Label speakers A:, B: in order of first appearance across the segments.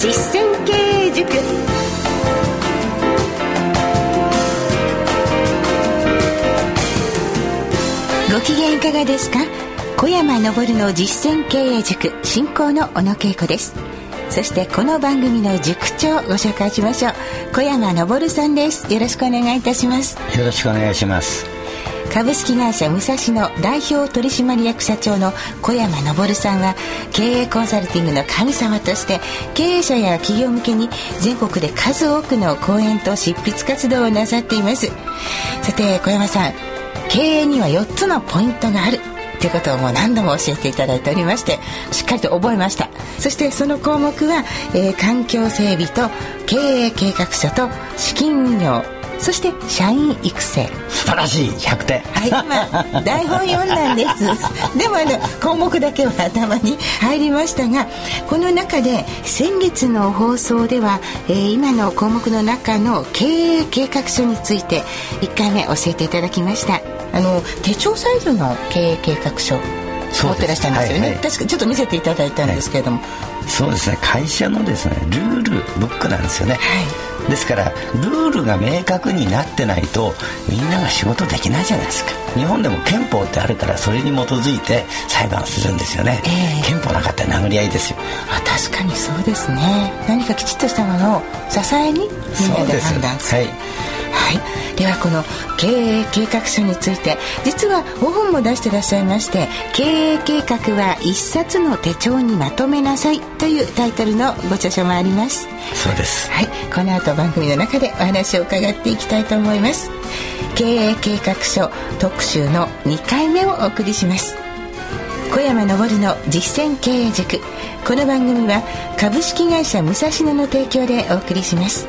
A: 実践経営塾。ご機嫌いかがですか？小山昇の実践経営塾進行の小野恵子です。そしてこの番組の塾長をご紹介しましょう。小山昇さんです。よろしくお願いいたします。
B: よろしくお願いします。
A: 株式会社武蔵野代表取締役社長の小山昇さんは経営コンサルティングの神様として経営者や企業向けに全国で数多くの講演と執筆活動をなさっています。さて小山さん経営には4つのポイントがあるということをもう何度も教えていただいておりましてしっかりと覚えました。そしてその項目は、えー、環境整備と経営計画書と資金運用。そして社員育成。
B: 素晴らしい。100点。
A: はい今台本読んだんです。でもあの項目だけは頭に入りましたがこの中で先月の放送では、えー、今の項目の中の経営計画書について1回目教えていただきました。あの手帳サイズの経営計画書持ってらっしゃいますよね、はいはい、確かちょっと見せていただいたんですけれども、はい、
B: そうですね。会社のですねルールブックなんですよね、はい、ですからルールが明確になってないとみんなが仕事できないじゃないですか。日本でも憲法ってあるからそれに基づいて裁判するんですよね、えー、憲法なかったら殴り合いですよ。
A: あ確かにそうですね。何かきちっとしたものを支えにみんなで判断する。はいはい。ではこの経営計画書について実は5本も出してらっしゃいまして経営計画は一冊の手帳にまとめなさいというタイトルのご著書もあります。
B: そうです。
A: はい。この後番組の中でお話を伺っていきたいと思います。経営計画書特集の2回目をお送りします。小山昇の実践経営塾。この番組は株式会社武蔵野の提供でお送りします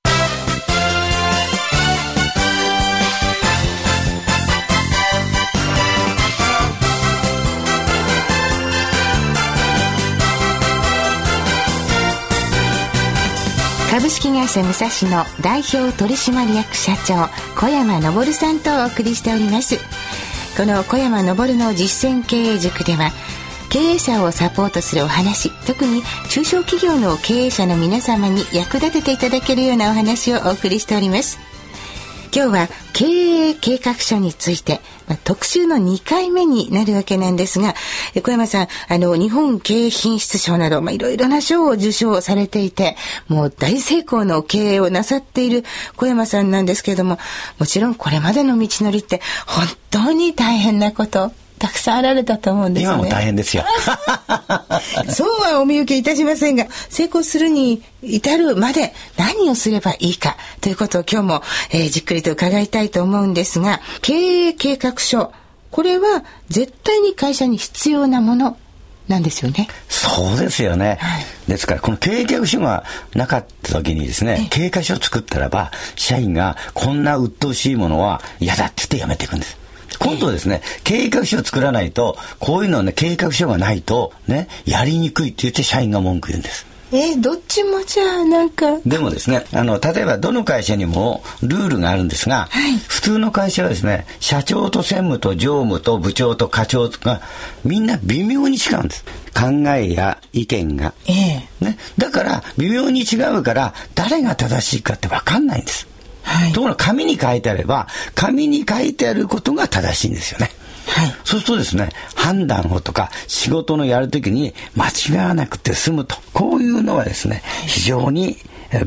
A: 株式会社武蔵野代表取締役社長小山昇さんとお送りしております。この小山昇の実践経営塾では経営者をサポートするお話特に中小企業の経営者の皆様に役立てていただけるようなお話をお送りしております。今日は経営計画書について、まあ、特集の2回目になるわけなんですが、小山さん、あの、日本経営品質賞など、まあ、いろいろな賞を受賞されていて、もう大成功の経営をなさっている小山さんなんですけれども、もちろんこれまでの道のりって本当に大変なことたくさんあられたと思うんですね。
B: 今も大変ですよ。
A: そうはお見受けいたしませんが、成功するに至るまで何をすればいいかということを今日も、えー、じっくりと伺いたいと思うんですが、経営計画書、これは絶対に会社に必要なものなんですよね。
B: そうですよね。はい、ですから、この経営計画書がなかった時にですね、経営書を作ったらば、社員がこんな鬱陶しいものは嫌だって言ってやめていくんです。今度ですね、計画書を作らないと、こういうのはね、計画書がないと、ね、やりにくいって言って社員が文句言うんです。
A: えー、どっちもじゃあなんか。
B: でもですねあの例えばどの会社にもルールがあるんですが、はい、普通の会社はですね社長と専務と常務と部長と課長とかみんな微妙に違うんです。考えや意見が、えー、ね、だから微妙に違うから誰が正しいかって分かんないんですはい、ところが紙に書いてあれば紙に書いてあることが正しいんですよね。はい、そうするとですね判断をとか仕事のやるときに間違わなくて済むとこういうのはですね非常に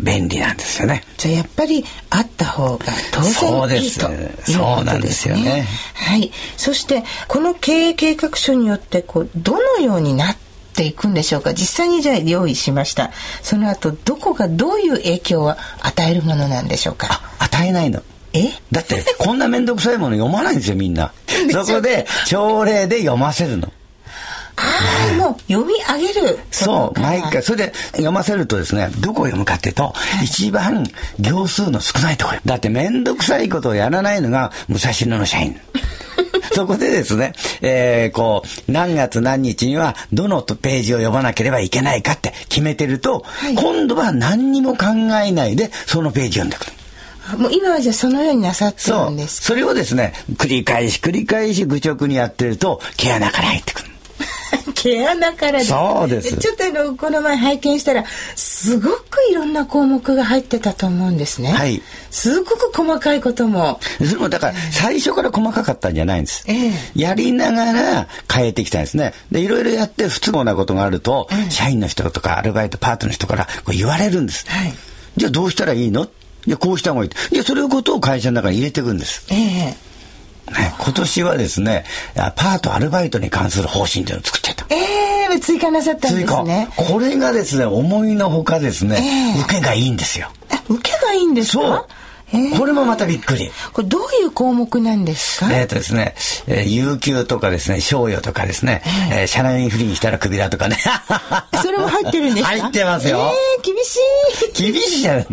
B: 便利なんですよね。
A: じゃあやっぱりあった方が当然いいということですね。そうなんですよね。はい。そしてこの経営計画書によってこうどのようになってていくんでしょうか？実際にじゃあ用意しました。その後どこがどういう影響を与えるものなんでしょうか？
B: 与えないの。
A: え？
B: だってこんな面倒くさいもの読まないんですよみんな。そこで朝礼で読ませるの
A: あもう読み上げる
B: そう毎回それで読ませるとですねどこを読むかっていうと、はい、一番行数の少ないところ。だって面倒くさいことをやらないのが武蔵野の社員。そこでですね、えー、こう、何月何日にはどのページを読まなければいけないかって決めてると、はい、今度は何にも考えないで、そのページ読んでくる。
A: もう今はじゃあそのようになさってるんです
B: か？それをですね、繰り返し繰り返し愚直にやってると、毛穴から入ってくる。
A: 毛穴から
B: そうです。
A: ちょっとあのこの前拝見したらすごくいろんな項目が入ってたと思うんですね。
B: はい。
A: すごく細かいことも。
B: それもだから最初から細かかったんじゃないんです、ええ、やりながら変えてきたんですね。でいろいろやって不都合なことがあると、え、社員の人とかアルバイトパートの人からこう言われるんです、はい、じゃあどうしたらいいの？いやこうした方がいいいやそれをことを会社の中に入れていくんです、ええね、今年はですね、パート、アルバイトに関する方針というのを作ってた。
A: ええー、追加なさったんですね。
B: これがですね、思いのほかですね、えー、受けがいいんですよ。
A: 受けがいいんですか？
B: これもまたびっくり。
A: これどういう項目なんですか？
B: えっ、ー、とですね、えー、有給とかですね、賞与とかですね、えー、えー、社内不倫したらクビだとかね。
A: それも入ってるんですか？
B: 入ってますよ。
A: えー、厳し
B: い。厳しいじゃない。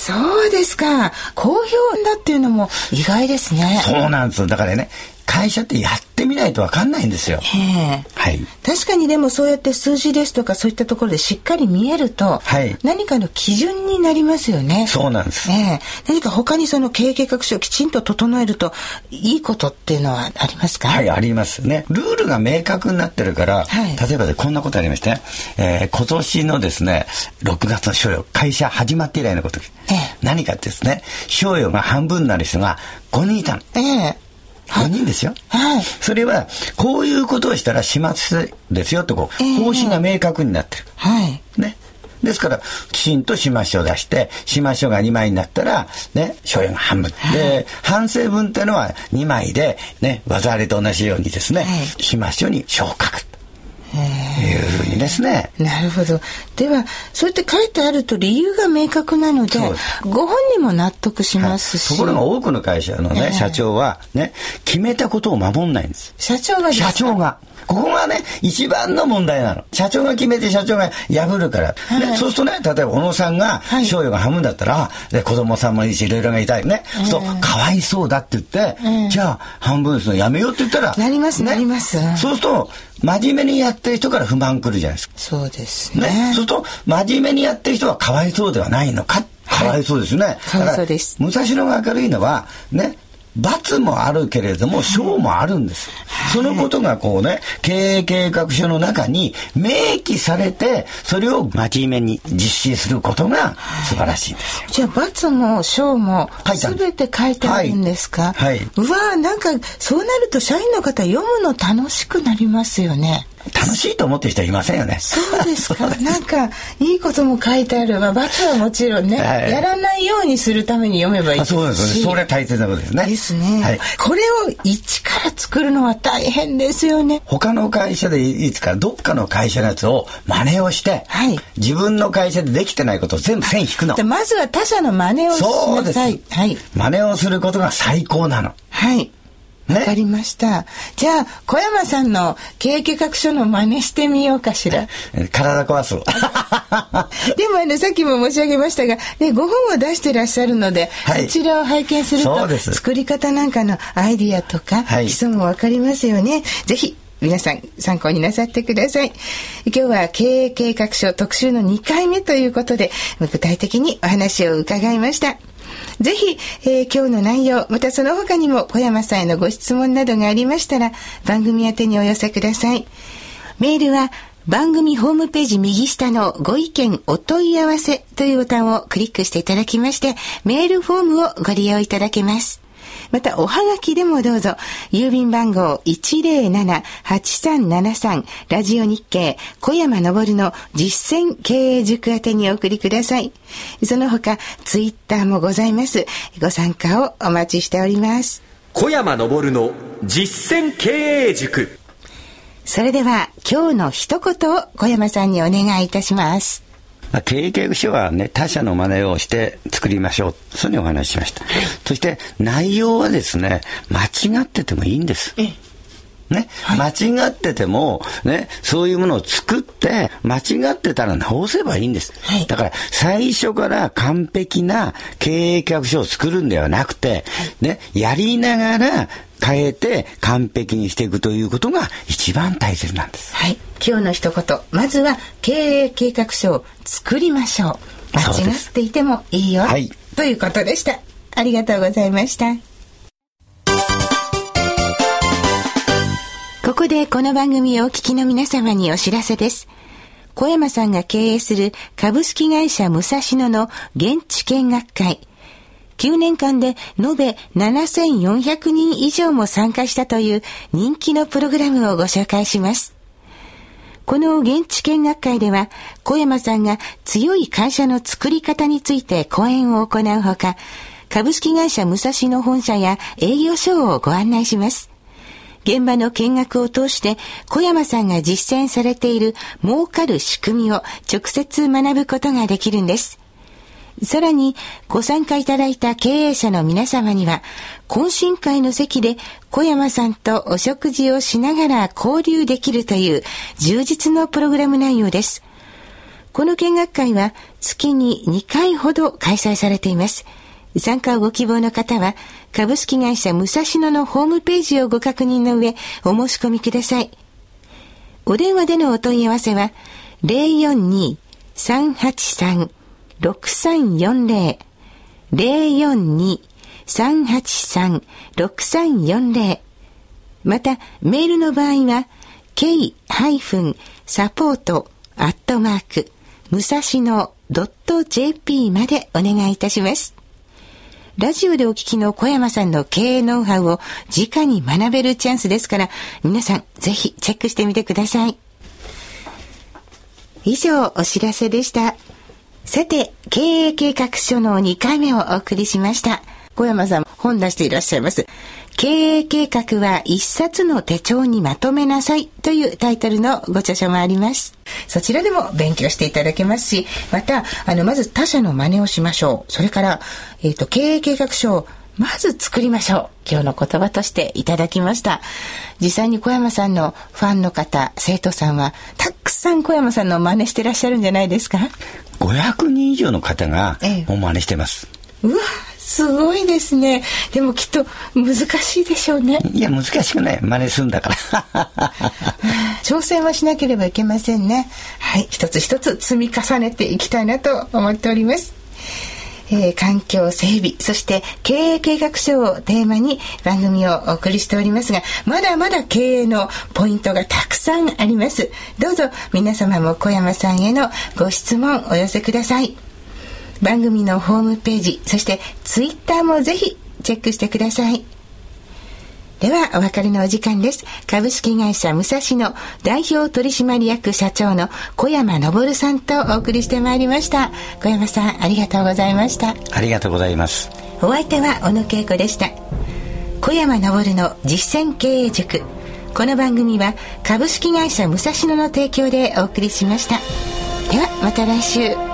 A: そうですか。好評だっていうのも意外ですね。
B: そうなんですだからね、会社ってやってみないと分かんないんですよ。
A: はい。確かにでもそうやって数字ですとかそういったところでしっかり見えると、はい、何かの基準になりますよね。
B: そうなんです。
A: ええ何か他にその経営計画書をきちんと整えるといいことっていうのはありますか？
B: はい、ありますね。ルールが明確になってるから、はい、例えばでこんなことありまして、ね、えー、今年のですね、6月の賞与、会社始まって以来のこと、ええ、何かですね、賞与が半分になる人が5人いたの。ええ5人ですよ。はい。それは、こういうことをしたら始末ですよってこう、方針が明確になってる。はい。ね。ですから、きちんと始末書を出して、始末書が2枚になったら、ね、所有が半分。で、反省文っていうのは2枚で、ね、技ありと同じようにですね、始末書に書を書く。いうふうにですね。
A: なるほど。では、そうやって書いてあると理由が明確なので、ご本人も納得しますし。
B: はい、ところが多くの会社のね、社長はね、決めたことを守んないんです。
A: 社長が
B: 社長が。ここがね、一番の問題なの。社長が決めて社長が破るから。はい、そうするとね、例えば小野さんが、賞与が半分だったら、で子供さんもいいし、いろいろがいたいね。そうすると、かわいそうだって言って、じゃあ、半分ですのやめようって言ったら。
A: なります、ね、なります。
B: そうすると、真面目にやってる人から不満来るじゃないですか。
A: そうですね。
B: ね。そうすると、真面目にやってる人はかわいそうではないのか。かわいそうですね。
A: かわいそうです。
B: 武蔵野が明るいのは、ね、罰もあるけれども賞もあるんです、はい、そのことがこうね経営計画書の中に明記されてそれを真面目に実施することが素晴らしいんですよ、はい、
A: じゃあ罰も賞も全て書いてあるんですか、はい、はい、うわなんかそうなると社員の方読むの楽しくなりますよね
B: 楽しいと思ってる人はいませんよね。
A: そうですか。なんか、いいことも書いてある。まあ、罰はもちろんね、はい、やらないようにするために読めばいい
B: そうですね。それは大切なことですね。
A: ですね。はい、これを一から作るのは大変ですよね。
B: 他の会社でいつかどっかの会社のやつを真似をして、はい、自分の会社でできてないことを全部線引くの。
A: まずは他社の真似をしなさい。はい。
B: 真似をすることが最高なの。
A: はい。わかりました。じゃあ、小山さんの経営計画書の真似してみようかしら。
B: 体壊す。
A: でも、あの、さっきも申し上げましたが、ね、ご本を出してらっしゃるので、はい、そちらを拝見すると、作り方なんかのアイディアとか、はい、基礎もわかりますよね。ぜひ、皆さん参考になさってください。今日は経営計画書特集の2回目ということで、具体的にお話を伺いました。ぜひ、えー、今日の内容、またその他にも小山さんへのご質問などがありましたら、番組宛てにお寄せください。メールは、番組ホームページ右下のご意見お問い合わせというボタンをクリックしていただきまして、メールフォームをご利用いただけます。また、おはがきでもどうぞ、郵便番号107-8373、ラジオ日経、小山昇の実践経営塾宛てにお送りください。その他、ツイッターもございます。ご参加をお待ちしております。
C: 小山昇の実践経営塾。
A: それでは、今日の一言を小山さんにお願いいたします。
B: 経営計画書はね、他社の真似をして作りましょう。そういうふうにお話ししました。そして、内容はですね、間違っててもいいんです。ね、はい、間違ってても、ね、そういうものを作って、間違ってたら直せばいいんです。はい、だから、最初から完璧な経営企画書を作るんではなくて、ね、やりながら変えて完璧にしていくということが一番大切なんです。
A: はい。今日の一言、まずは経営計画書を作りましょう。間違っていてもいいよ。はい。ということでした。ありがとうございました。ここでこの番組をお聞きの皆様にお知らせです。小山さんが経営する株式会社武蔵野の現地見学会。9年間で延べ7400人以上も参加したという人気のプログラムをご紹介します。この現地見学会では、小山さんが強い会社の作り方について講演を行うほか、株式会社武蔵野本社や営業所をご案内します。現場の見学を通して小山さんが実践されている儲かる仕組みを直接学ぶことができるんです。さらに、ご参加いただいた経営者の皆様には、懇親会の席で小山さんとお食事をしながら交流できるという充実のプログラム内容です。この見学会は月に2回ほど開催されています。参加をご希望の方は、株式会社武蔵野のホームページをご確認の上、お申し込みください。お電話でのお問い合わせは、042-383-6340 042-383-6340また、メールの場合は、k-support アットマーク、武蔵野 .jp までお願いいたします。ラジオでお聞きの小山さんの経営ノウハウを直に学べるチャンスですから、皆さんぜひチェックしてみてください。以上、お知らせでした。さて、経営計画書の2回目をお送りしました。小山さん、本出していらっしゃいます。経営計画は一冊の手帳にまとめなさいというタイトルのご著書もあります。そちらでも勉強していただけますし、また、あの、まず他社の真似をしましょう。それから、えっ、ー、と、経営計画書をまず作りましょう。今日の言葉としていただきました。実際に小山さんのファンの方、生徒さんは、たくさん小山さんの真似してらっしゃるんじゃないですか
B: ?500 人以上の方が、もう真似してます。
A: ええ、うわすごいですね。でもきっと難しいでしょうね。
B: いや、難しくない。真似するんだから。
A: 挑戦はしなければいけませんね。はい。一つ一つ積み重ねていきたいなと思っております。えー、環境整備、そして経営計画書をテーマに番組をお送りしておりますが、まだまだ経営のポイントがたくさんあります。どうぞ皆様も小山さんへのご質問お寄せください。番組のホームページ、そしてツイッターもぜひチェックしてください。では、お別れのお時間です。株式会社武蔵野代表取締役社長の小山昇さんとお送りしてまいりました。小山さん、ありがとうございました。
B: ありがとうございます。
A: お相手は小野恵子でした。小山昇の実践経営塾。この番組は株式会社武蔵野の提供でお送りしました。では、また来週。